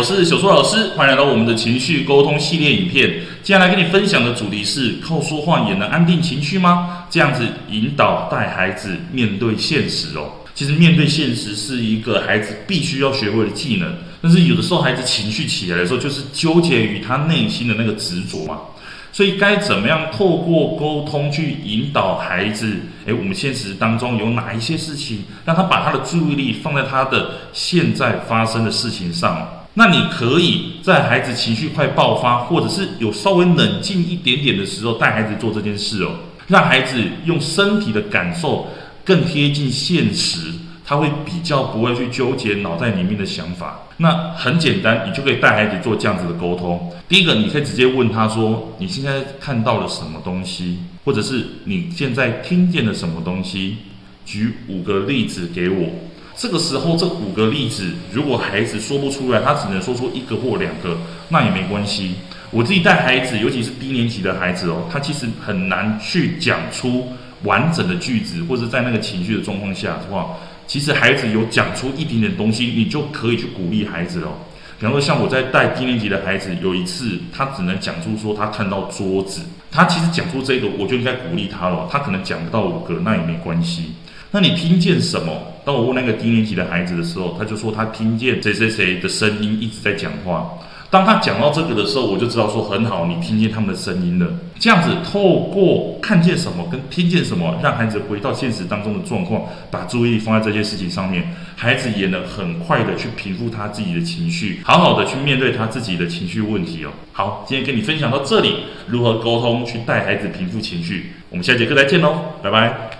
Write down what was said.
我是小苏老师，欢迎来到我们的情绪沟通系列影片。接下来跟你分享的主题是：靠说话也能安定情绪吗？这样子引导带孩子面对现实哦。其实面对现实是一个孩子必须要学会的技能，但是有的时候孩子情绪起来的时候，就是纠结于他内心的那个执着嘛。所以该怎么样透过沟通去引导孩子？诶，我们现实当中有哪一些事情，让他把他的注意力放在他的现在发生的事情上？那你可以在孩子情绪快爆发，或者是有稍微冷静一点点的时候，带孩子做这件事哦，让孩子用身体的感受更贴近现实。他会比较不会去纠结脑袋里面的想法，那很简单，你就可以带孩子做这样子的沟通。第一个，你可以直接问他说：“你现在看到了什么东西？或者是你现在听见了什么东西？”举五个例子给我。这个时候，这五个例子，如果孩子说不出来，他只能说出一个或两个，那也没关系。我自己带孩子，尤其是低年级的孩子哦，他其实很难去讲出完整的句子，或者在那个情绪的状况下的话。其实孩子有讲出一点点东西，你就可以去鼓励孩子了。比方说，像我在带低年级的孩子，有一次他只能讲出说他看到桌子，他其实讲出这个，我就应该鼓励他了。他可能讲不到五个，那也没关系。那你听见什么？当我问那个低年级的孩子的时候，他就说他听见谁谁谁的声音一直在讲话。当他讲到这个的时候，我就知道说很好，你听见他们的声音了。这样子透过看见什么跟听见什么，让孩子回到现实当中的状况，把注意力放在这些事情上面，孩子也能很快的去平复他自己的情绪，好好的去面对他自己的情绪问题哦。好，今天跟你分享到这里，如何沟通去带孩子平复情绪，我们下节课再见喽，拜拜。